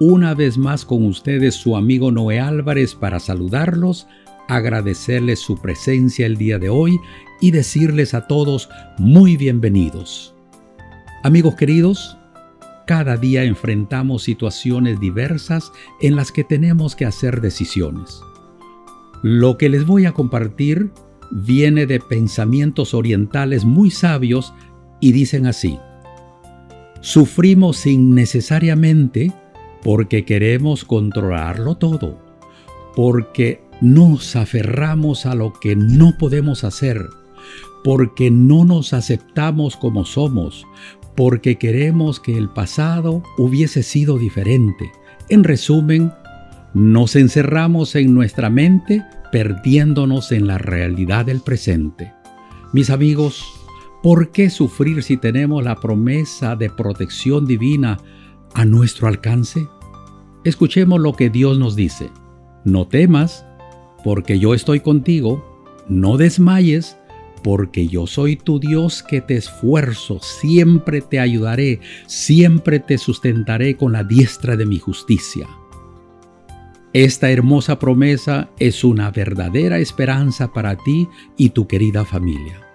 Una vez más con ustedes su amigo Noé Álvarez para saludarlos, agradecerles su presencia el día de hoy y decirles a todos muy bienvenidos. Amigos queridos, cada día enfrentamos situaciones diversas en las que tenemos que hacer decisiones. Lo que les voy a compartir viene de pensamientos orientales muy sabios y dicen así. Sufrimos innecesariamente porque queremos controlarlo todo, porque nos aferramos a lo que no podemos hacer, porque no nos aceptamos como somos, porque queremos que el pasado hubiese sido diferente. En resumen, nos encerramos en nuestra mente perdiéndonos en la realidad del presente. Mis amigos, ¿Por qué sufrir si tenemos la promesa de protección divina a nuestro alcance? Escuchemos lo que Dios nos dice. No temas, porque yo estoy contigo. No desmayes, porque yo soy tu Dios que te esfuerzo. Siempre te ayudaré, siempre te sustentaré con la diestra de mi justicia. Esta hermosa promesa es una verdadera esperanza para ti y tu querida familia.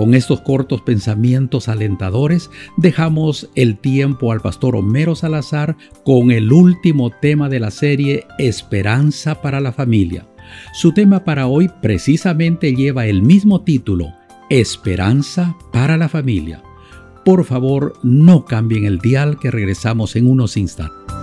Con estos cortos pensamientos alentadores dejamos el tiempo al pastor Homero Salazar con el último tema de la serie Esperanza para la familia. Su tema para hoy precisamente lleva el mismo título, Esperanza para la familia. Por favor, no cambien el dial que regresamos en unos instantes.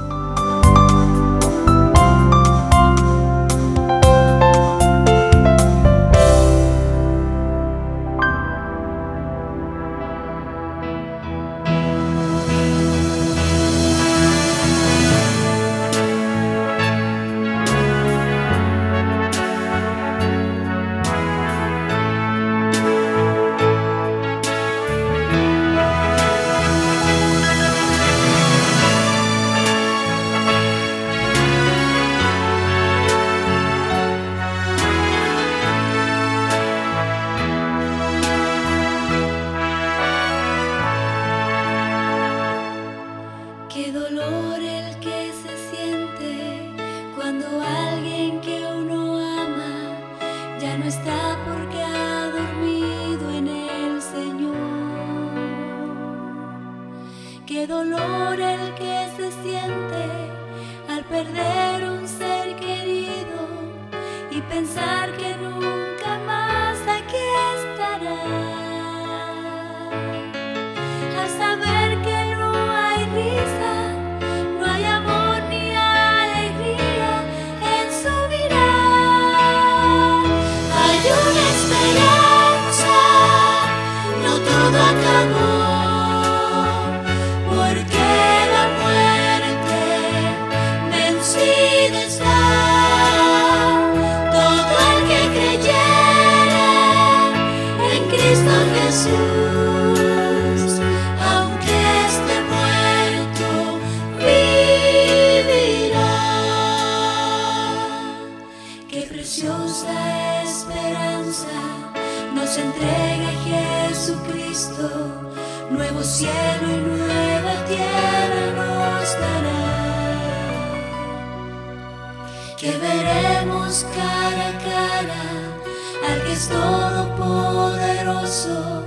Al que es todopoderoso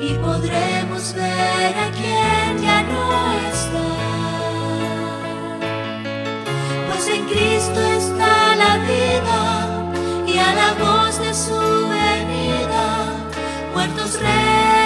y podremos ver a quien ya no está. Pues en Cristo está la vida y a la voz de su venida, muertos Nunca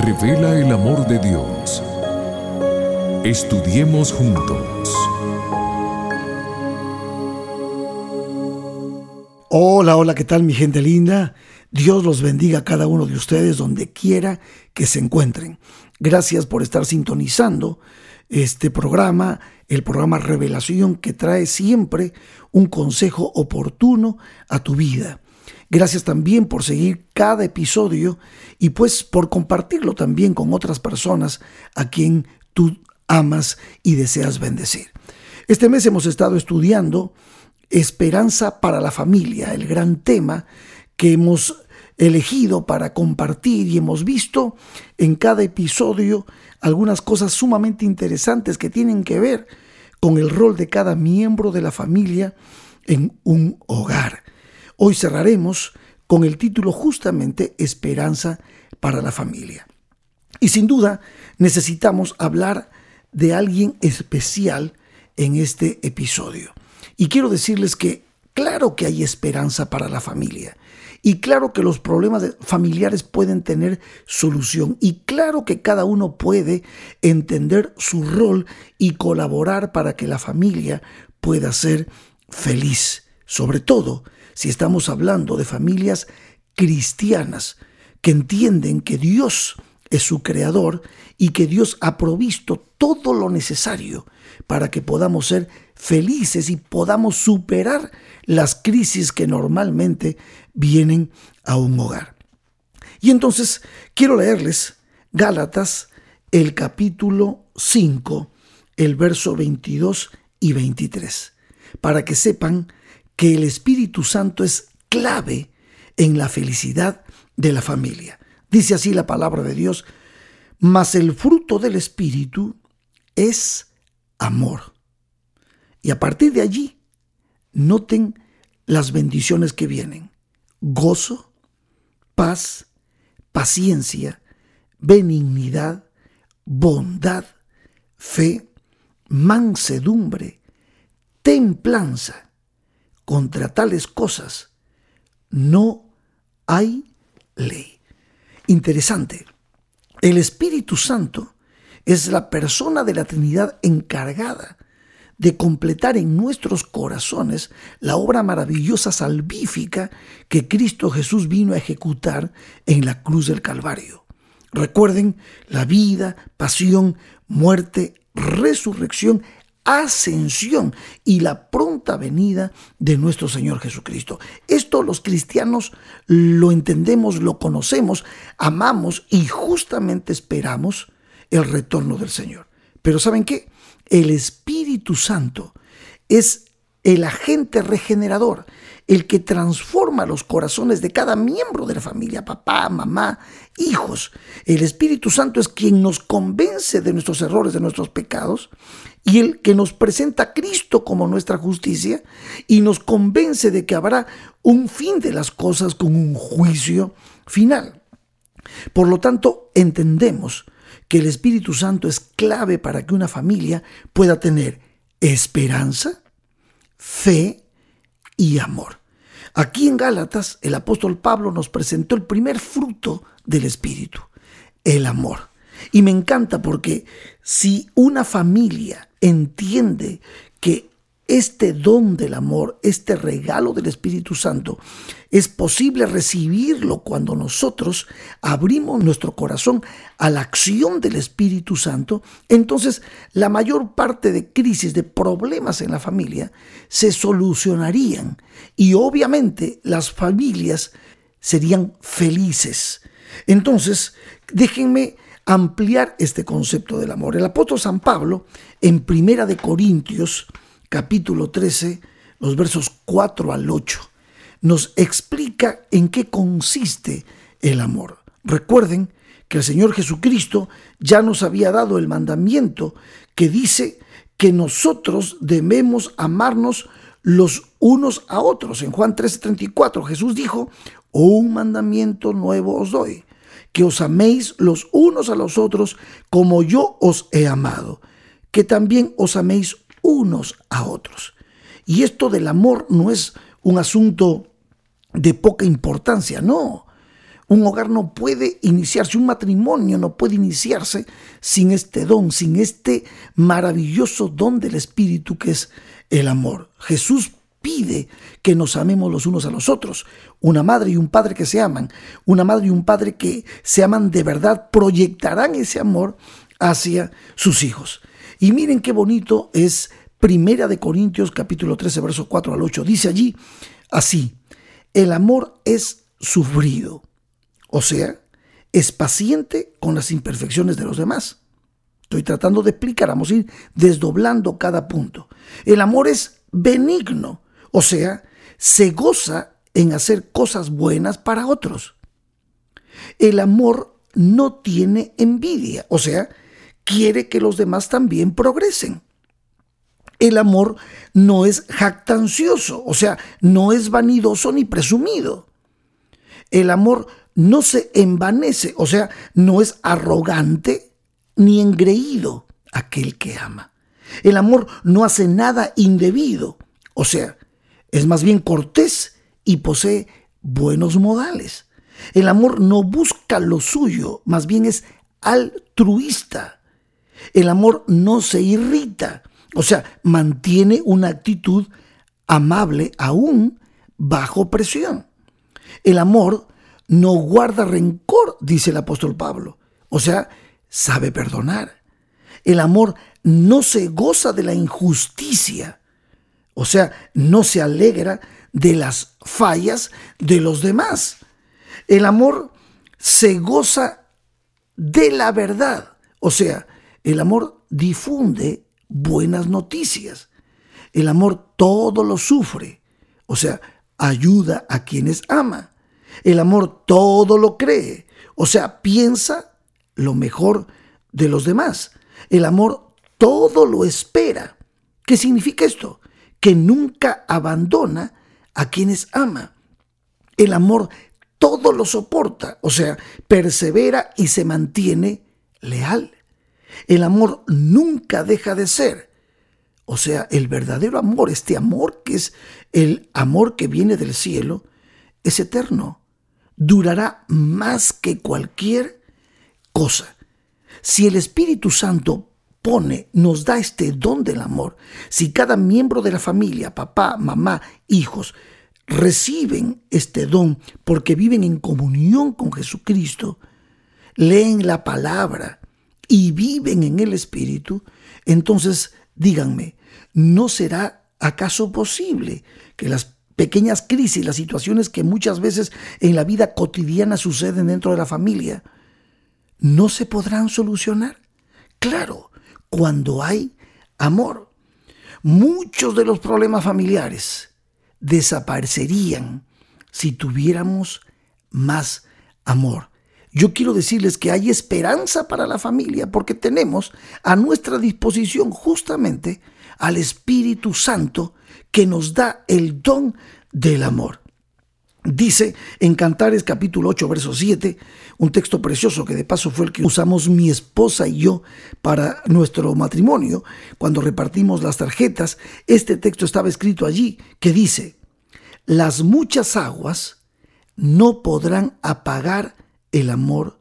revela el amor de Dios. Estudiemos juntos. Hola, hola, ¿qué tal mi gente linda? Dios los bendiga a cada uno de ustedes donde quiera que se encuentren. Gracias por estar sintonizando este programa, el programa Revelación que trae siempre un consejo oportuno a tu vida. Gracias también por seguir cada episodio y pues por compartirlo también con otras personas a quien tú amas y deseas bendecir. Este mes hemos estado estudiando Esperanza para la familia, el gran tema que hemos elegido para compartir y hemos visto en cada episodio algunas cosas sumamente interesantes que tienen que ver con el rol de cada miembro de la familia en un hogar. Hoy cerraremos con el título justamente Esperanza para la familia. Y sin duda necesitamos hablar de alguien especial en este episodio. Y quiero decirles que claro que hay esperanza para la familia. Y claro que los problemas familiares pueden tener solución. Y claro que cada uno puede entender su rol y colaborar para que la familia pueda ser feliz. Sobre todo si estamos hablando de familias cristianas que entienden que Dios es su creador y que Dios ha provisto todo lo necesario para que podamos ser felices y podamos superar las crisis que normalmente vienen a un hogar. Y entonces quiero leerles Gálatas, el capítulo 5, el verso 22 y 23, para que sepan que el Espíritu Santo es clave en la felicidad de la familia. Dice así la palabra de Dios, mas el fruto del Espíritu es amor. Y a partir de allí, noten las bendiciones que vienen. Gozo, paz, paciencia, benignidad, bondad, fe, mansedumbre, templanza. Contra tales cosas no hay ley. Interesante. El Espíritu Santo es la persona de la Trinidad encargada de completar en nuestros corazones la obra maravillosa salvífica que Cristo Jesús vino a ejecutar en la cruz del Calvario. Recuerden la vida, pasión, muerte, resurrección, ascensión y la pronta venida de nuestro Señor Jesucristo. Esto los cristianos lo entendemos, lo conocemos, amamos y justamente esperamos el retorno del Señor. Pero ¿saben qué? El Espíritu Santo es el agente regenerador, el que transforma los corazones de cada miembro de la familia, papá, mamá, hijos. El Espíritu Santo es quien nos convence de nuestros errores, de nuestros pecados, y el que nos presenta a Cristo como nuestra justicia y nos convence de que habrá un fin de las cosas con un juicio final. Por lo tanto, entendemos que el Espíritu Santo es clave para que una familia pueda tener esperanza, fe y amor. Aquí en Gálatas el apóstol Pablo nos presentó el primer fruto del Espíritu, el amor. Y me encanta porque si una familia entiende que este don del amor, este regalo del Espíritu Santo, es posible recibirlo cuando nosotros abrimos nuestro corazón a la acción del Espíritu Santo, entonces la mayor parte de crisis, de problemas en la familia, se solucionarían y obviamente las familias serían felices. Entonces, déjenme ampliar este concepto del amor. El apóstol San Pablo, en Primera de Corintios, capítulo 13, los versos 4 al 8, nos explica en qué consiste el amor. Recuerden que el Señor Jesucristo ya nos había dado el mandamiento que dice que nosotros debemos amarnos los unos a otros. En Juan 13:34 Jesús dijo, un mandamiento nuevo os doy, que os améis los unos a los otros como yo os he amado, que también os améis unos a otros. Y esto del amor no es un asunto de poca importancia, no. Un hogar no puede iniciarse, un matrimonio no puede iniciarse sin este don, sin este maravilloso don del Espíritu que es el amor. Jesús pide que nos amemos los unos a los otros. Una madre y un padre que se aman, una madre y un padre que se aman de verdad, proyectarán ese amor hacia sus hijos. Y miren qué bonito es Primera de Corintios capítulo 13 verso 4 al 8. Dice allí así, el amor es sufrido, o sea, es paciente con las imperfecciones de los demás. Estoy tratando de explicar, vamos a ir desdoblando cada punto. El amor es benigno, o sea, se goza en hacer cosas buenas para otros. El amor no tiene envidia, o sea, quiere que los demás también progresen. El amor no es jactancioso, o sea, no es vanidoso ni presumido. El amor no se envanece, o sea, no es arrogante ni engreído aquel que ama. El amor no hace nada indebido, o sea, es más bien cortés y posee buenos modales. El amor no busca lo suyo, más bien es altruista. El amor no se irrita, o sea, mantiene una actitud amable aún bajo presión. El amor no guarda rencor, dice el apóstol Pablo, o sea, sabe perdonar. El amor no se goza de la injusticia, o sea, no se alegra de las fallas de los demás. El amor se goza de la verdad, o sea, el amor difunde buenas noticias. El amor todo lo sufre, o sea, ayuda a quienes ama. El amor todo lo cree, o sea, piensa lo mejor de los demás. El amor todo lo espera. ¿Qué significa esto? Que nunca abandona a quienes ama. El amor todo lo soporta, o sea, persevera y se mantiene leal. El amor nunca deja de ser. O sea, el verdadero amor, este amor que es el amor que viene del cielo, es eterno. Durará más que cualquier cosa. Si el Espíritu Santo pone, nos da este don del amor, si cada miembro de la familia, papá, mamá, hijos, reciben este don porque viven en comunión con Jesucristo, leen la palabra, y viven en el Espíritu, entonces díganme, ¿no será acaso posible que las pequeñas crisis, las situaciones que muchas veces en la vida cotidiana suceden dentro de la familia, no se podrán solucionar? Claro, cuando hay amor. Muchos de los problemas familiares desaparecerían si tuviéramos más amor. Yo quiero decirles que hay esperanza para la familia porque tenemos a nuestra disposición justamente al Espíritu Santo que nos da el don del amor. Dice en Cantares capítulo 8, verso 7, un texto precioso que de paso fue el que usamos mi esposa y yo para nuestro matrimonio, cuando repartimos las tarjetas, este texto estaba escrito allí, que dice, las muchas aguas no podrán apagar el amor,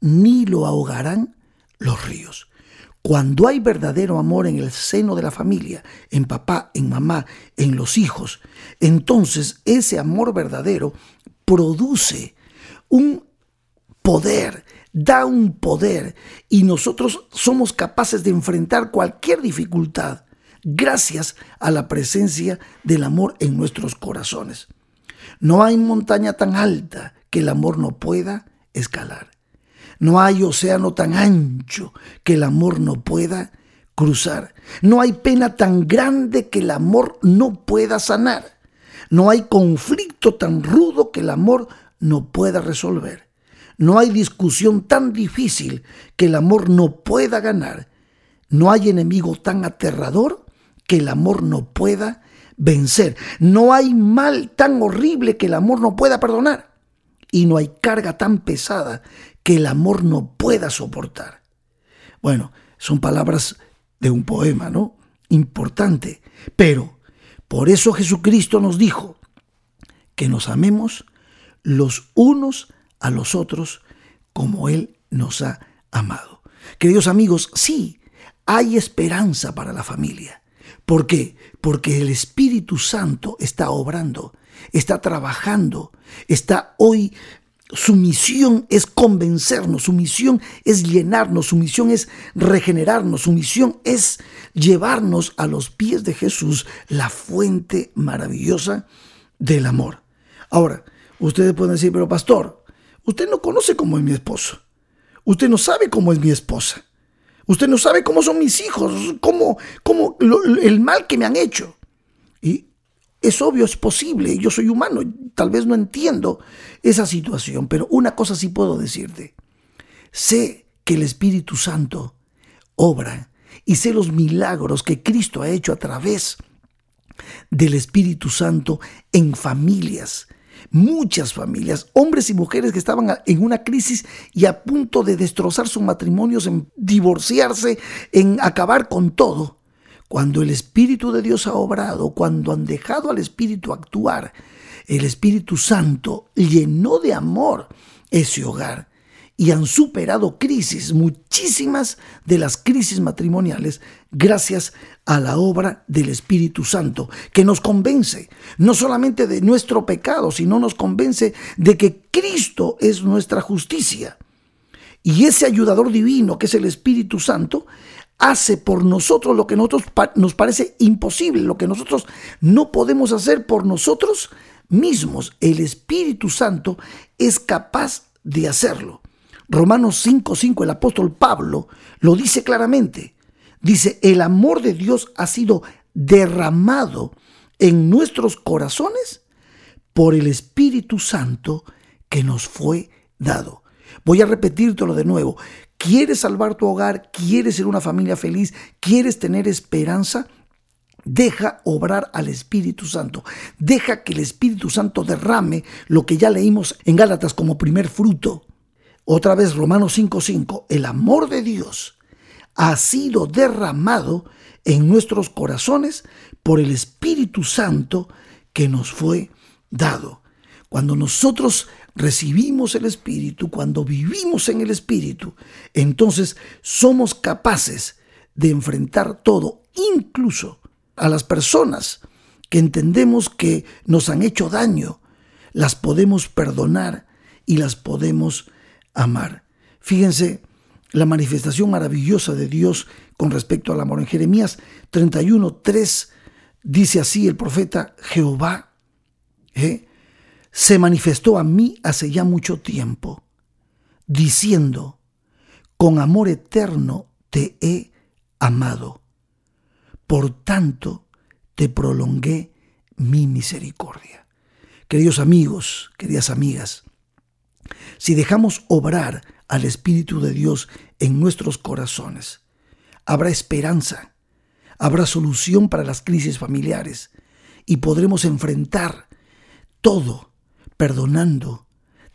ni lo ahogarán los ríos. Cuando hay verdadero amor en el seno de la familia, en papá, en mamá, en los hijos, entonces ese amor verdadero produce un poder, da un poder y nosotros somos capaces de enfrentar cualquier dificultad gracias a la presencia del amor en nuestros corazones. No hay montaña tan alta que el amor no pueda escalar. No hay océano tan ancho que el amor no pueda cruzar. No hay pena tan grande que el amor no pueda sanar. No hay conflicto tan rudo que el amor no pueda resolver. No hay discusión tan difícil que el amor no pueda ganar. No hay enemigo tan aterrador que el amor no pueda vencer. No hay mal tan horrible que el amor no pueda perdonar. Y no hay carga tan pesada que el amor no pueda soportar. Bueno, son palabras de un poema, ¿no? Importante. Pero por eso Jesucristo nos dijo que nos amemos los unos a los otros como Él nos ha amado. Queridos amigos, sí, hay esperanza para la familia. ¿Por qué? Porque el Espíritu Santo está obrando, está trabajando, está hoy su misión es convencernos, su misión es llenarnos, su misión es regenerarnos, su misión es llevarnos a los pies de Jesús, la fuente maravillosa del amor. Ahora, ustedes pueden decir, pero pastor, usted no conoce cómo es mi esposo. Usted no sabe cómo es mi esposa. Usted no sabe cómo son mis hijos, cómo, cómo el mal que me han hecho. Y es obvio, es posible, yo soy humano, tal vez no entiendo esa situación, pero una cosa sí puedo decirte. Sé que el Espíritu Santo obra y sé los milagros que Cristo ha hecho a través del Espíritu Santo en familias, muchas familias, hombres y mujeres que estaban en una crisis y a punto de destrozar sus matrimonios, en divorciarse, en acabar con todo. Cuando el Espíritu de Dios ha obrado, cuando han dejado al Espíritu actuar, el Espíritu Santo llenó de amor ese hogar y han superado crisis, muchísimas de las crisis matrimoniales, gracias a la obra del Espíritu Santo, que nos convence no solamente de nuestro pecado, sino nos convence de que Cristo es nuestra justicia. Y ese ayudador divino, que es el Espíritu Santo, hace por nosotros lo que nosotros nos parece imposible, lo que nosotros no podemos hacer por nosotros mismos. El Espíritu Santo es capaz de hacerlo. Romanos 5:5 el apóstol Pablo lo dice claramente. Dice, el amor de Dios ha sido derramado en nuestros corazones por el Espíritu Santo que nos fue dado. Voy a repetírtelo de nuevo. ¿Quieres salvar tu hogar? ¿Quieres ser una familia feliz? ¿Quieres tener esperanza? Deja obrar al Espíritu Santo. Deja que el Espíritu Santo derrame lo que ya leímos en Gálatas como primer fruto. Otra vez Romanos 5:5. El amor de Dios ha sido derramado en nuestros corazones por el Espíritu Santo que nos fue dado. Cuando nosotros recibimos el Espíritu, cuando vivimos en el Espíritu, entonces somos capaces de enfrentar todo, incluso a las personas que entendemos que nos han hecho daño, las podemos perdonar y las podemos amar. Fíjense la manifestación maravillosa de Dios con respecto al amor. En Jeremías 31, 3 dice así el profeta Jehová, ¿eh? se manifestó a mí hace ya mucho tiempo, diciendo, con amor eterno te he amado. Por tanto, te prolongué mi misericordia. Queridos amigos, queridas amigas, si dejamos obrar al Espíritu de Dios en nuestros corazones, habrá esperanza, habrá solución para las crisis familiares y podremos enfrentar todo perdonando,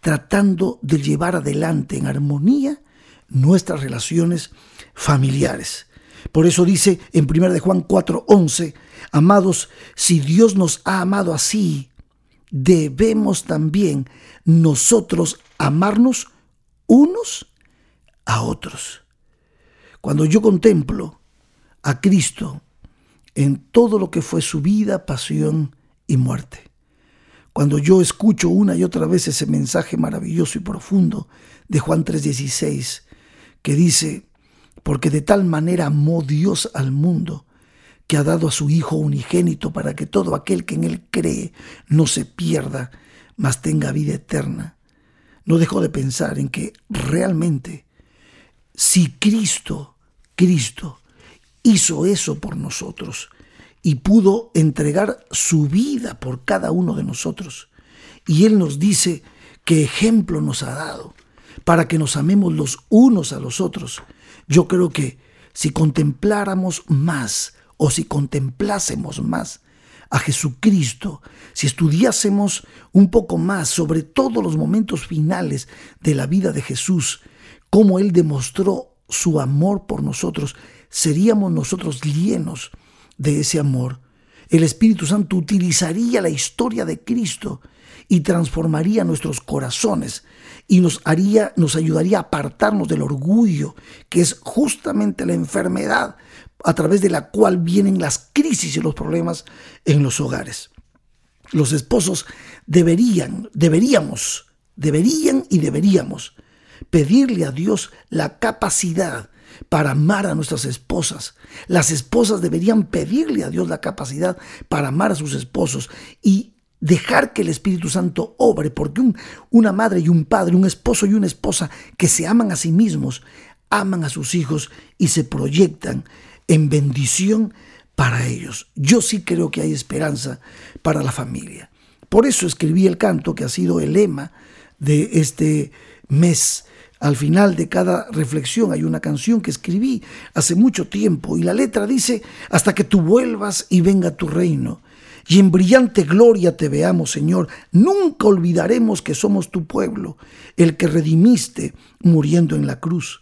tratando de llevar adelante en armonía nuestras relaciones familiares. Por eso dice en 1 de Juan 4:11, amados, si Dios nos ha amado así, debemos también nosotros amarnos unos a otros. Cuando yo contemplo a Cristo en todo lo que fue su vida, pasión y muerte, cuando yo escucho una y otra vez ese mensaje maravilloso y profundo de Juan 3:16, que dice, porque de tal manera amó Dios al mundo, que ha dado a su Hijo unigénito para que todo aquel que en Él cree no se pierda, mas tenga vida eterna. No dejo de pensar en que realmente, si Cristo, Cristo, hizo eso por nosotros y pudo entregar su vida por cada uno de nosotros, y Él nos dice qué ejemplo nos ha dado para que nos amemos los unos a los otros, yo creo que si contempláramos más o si contemplásemos más a Jesucristo, si estudiásemos un poco más sobre todos los momentos finales de la vida de Jesús, cómo Él demostró su amor por nosotros, seríamos nosotros llenos de ese amor. El Espíritu Santo utilizaría la historia de Cristo y transformaría nuestros corazones y nos haría nos ayudaría a apartarnos del orgullo, que es justamente la enfermedad a través de la cual vienen las crisis y los problemas en los hogares. Los esposos deberían, deberíamos, deberían y deberíamos pedirle a Dios la capacidad para amar a nuestras esposas. Las esposas deberían pedirle a Dios la capacidad para amar a sus esposos y dejar que el Espíritu Santo obre, porque una madre y un padre, un esposo y una esposa que se aman a sí mismos, aman a sus hijos y se proyectan en bendición para ellos. Yo sí creo que hay esperanza para la familia. Por eso escribí el canto que ha sido el lema de este mes. Al final de cada reflexión hay una canción que escribí hace mucho tiempo y la letra dice, hasta que tú vuelvas y venga tu reino y en brillante gloria te veamos, Señor. Nunca olvidaremos que somos tu pueblo, el que redimiste muriendo en la cruz.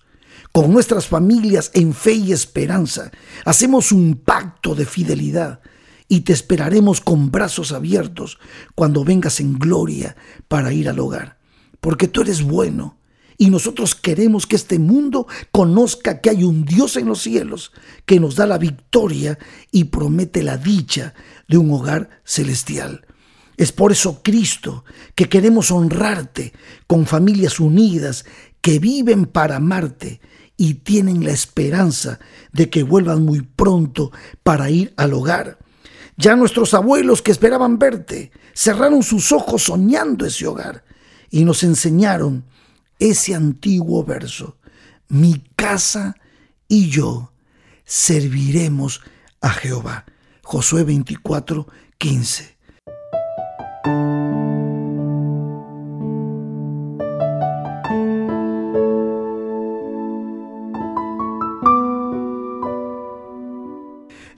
Con nuestras familias en fe y esperanza, hacemos un pacto de fidelidad y te esperaremos con brazos abiertos cuando vengas en gloria para ir al hogar. Porque tú eres bueno y nosotros queremos que este mundo conozca que hay un Dios en los cielos que nos da la victoria y promete la dicha de un hogar celestial. Es por eso, Cristo, que queremos honrarte con familias unidas que viven para amarte y tienen la esperanza de que vuelvan muy pronto para ir al hogar. Ya nuestros abuelos que esperaban verte cerraron sus ojos soñando ese hogar y nos enseñaron ese antiguo verso, mi casa y yo serviremos a Jehová. Josué 24, 15.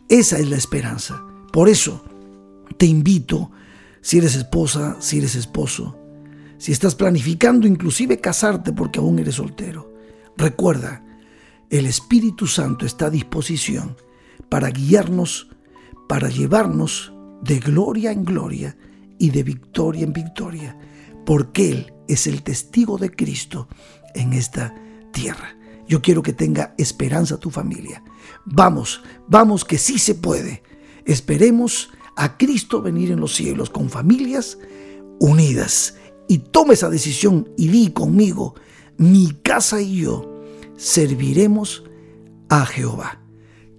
Esa es la esperanza. Por eso te invito, si eres esposa, si eres esposo, si estás planificando inclusive casarte porque aún eres soltero, recuerda, el Espíritu Santo está a disposición para guiarnos, para llevarnos de gloria en gloria y de victoria en victoria, porque Él es el testigo de Cristo en esta tierra. Yo quiero que tenga esperanza tu familia. Vamos, vamos que sí se puede. Esperemos a Cristo venir en los cielos con familias unidas y toma esa decisión y di conmigo, mi casa y yo serviremos a Jehová.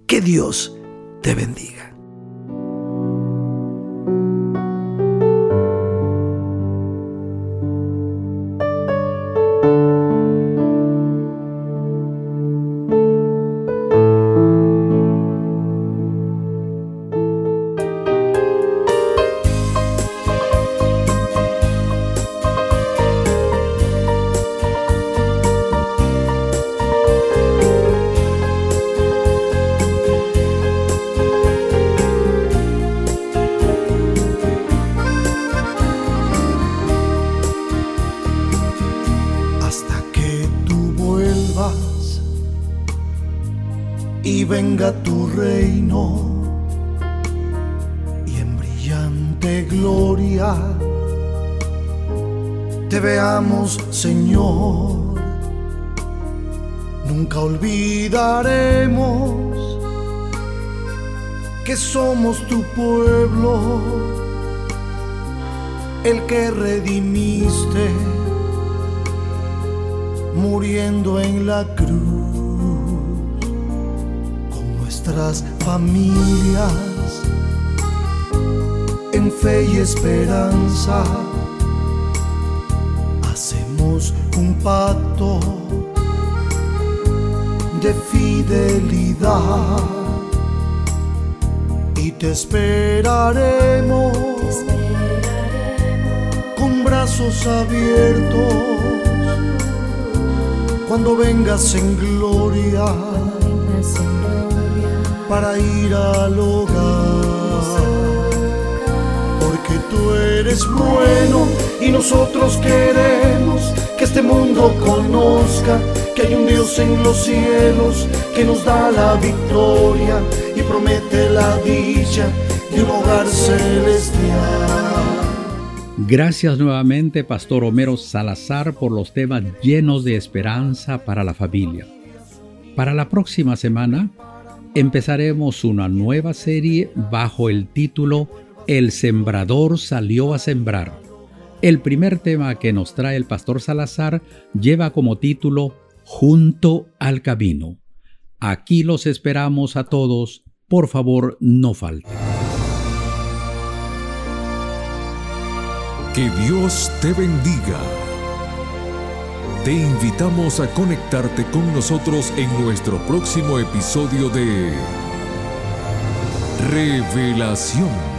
Que Dios te bendiga. Señor. Nunca olvidaremos que somos tu pueblo, el que redimiste muriendo en la cruz nuestras familias en fe y esperanza. Hacemos un pacto de fidelidad y te esperaremos, con brazos abiertos cuando vengas en gloria para ir al hogar. Tú eres bueno y nosotros queremos que este mundo conozca que hay un Dios en los cielos que nos da la victoria y promete la dicha de un hogar celestial. Gracias nuevamente, Pastor Homero Salazar, por los temas llenos de esperanza para la familia. Para la próxima semana empezaremos una nueva serie bajo el título El sembrador salió a sembrar. El primer tema que nos trae el pastor Salazar lleva como título Junto al camino. Aquí los esperamos a todos. Por favor, no falten. Que Dios te bendiga. Te invitamos a conectarte con nosotros en nuestro próximo episodio de Revelación.